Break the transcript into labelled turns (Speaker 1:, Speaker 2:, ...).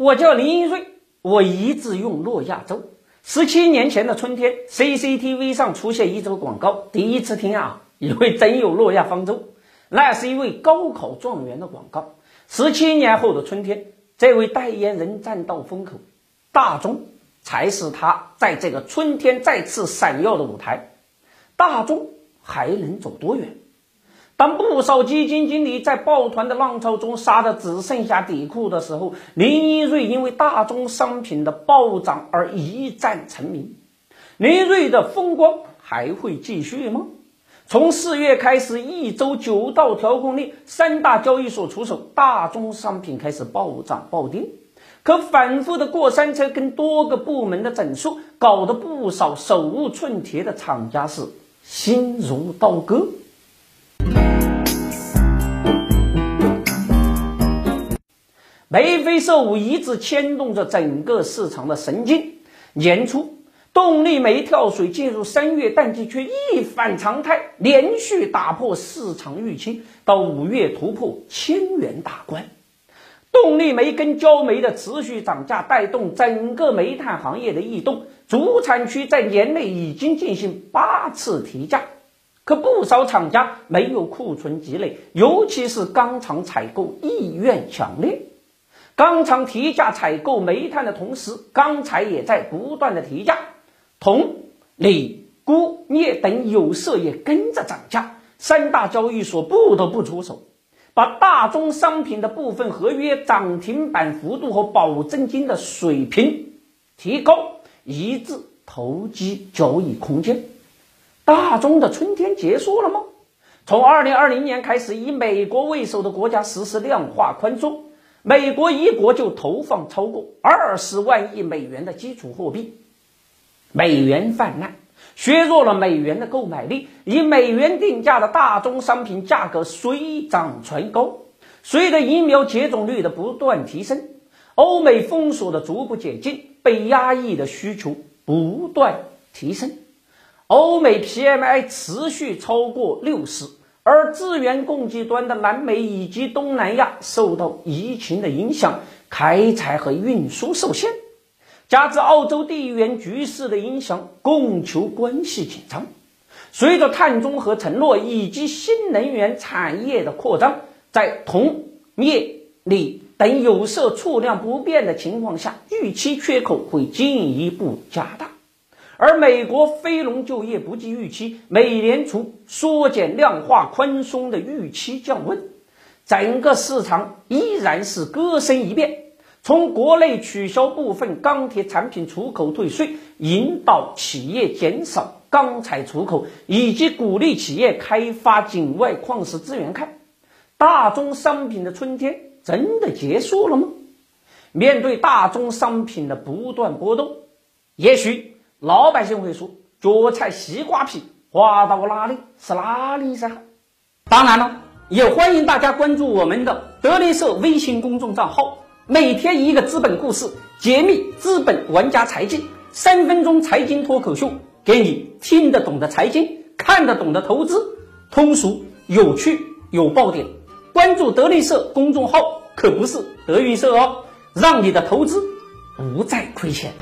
Speaker 1: 我叫林一瑞，我一直用诺亚舟。十七年前的春天，CCTV 上出现一则广告，第一次听啊，以为真有诺亚方舟。那是一位高考状元的广告。十七年后的春天，这位代言人站到风口，大众才是他在这个春天再次闪耀的舞台。大众还能走多远？当不少基金经理在抱团的浪潮中杀得只剩下底裤的时候，林一瑞因为大宗商品的暴涨而一战成名。林一瑞的风光还会继续吗？从四月开始，一周九道调控令，三大交易所出手，大宗商品开始暴涨暴跌。可反复的过山车跟多个部门的整数，搞得不少手无寸铁的厂家是心如刀割。眉飞色舞一直牵动着整个市场的神经。年初，动力煤跳水进入三月淡季却一反常态，连续打破市场预期，到五月突破千元大关。动力煤跟焦煤的持续涨价，带动整个煤炭行业的异动。主产区在年内已经进行八次提价，可不少厂家没有库存积累，尤其是钢厂采购意愿强烈。钢厂提价采购煤炭的同时，钢材也在不断的提价，铜、锂、钴、镍等有色也跟着涨价。三大交易所不得不出手，把大宗商品的部分合约涨停板幅度和保证金的水平提高，以致投机交易空间。大宗的春天结束了吗？从二零二零年开始，以美国为首的国家实施量化宽松。美国一国就投放超过二十万亿美元的基础货币，美元泛滥，削弱了美元的购买力。以美元定价的大宗商品价格水涨船高。随着疫苗接种率的不断提升，欧美封锁的逐步解禁，被压抑的需求不断提升，欧美 PMI 持续超过六十。而资源供给端的南美以及东南亚受到疫情的影响，开采和运输受限，加之澳洲地缘局势的影响，供求关系紧张。随着碳中和承诺以及新能源产业的扩张，在铜、镍、锂等有色储量不变的情况下，预期缺口会进一步加大。而美国非农就业不及预期，美联储缩减量化宽松的预期降温，整个市场依然是歌声一变。从国内取消部分钢铁产品出口退税，引导企业减少钢材出口，以及鼓励企业开发境外矿石资源看，大宗商品的春天真的结束了吗？面对大宗商品的不断波动，也许。老百姓会说：“韭菜西瓜皮，滑到哪里是哪里噻。”当然了，也欢迎大家关注我们的德林社微信公众账号，每天一个资本故事，揭秘资本玩家财经，三分钟财经脱口秀，给你听得懂的财经，看得懂的投资，通俗有趣有爆点。关注德林社公众号可不是德云社哦，让你的投资不再亏钱。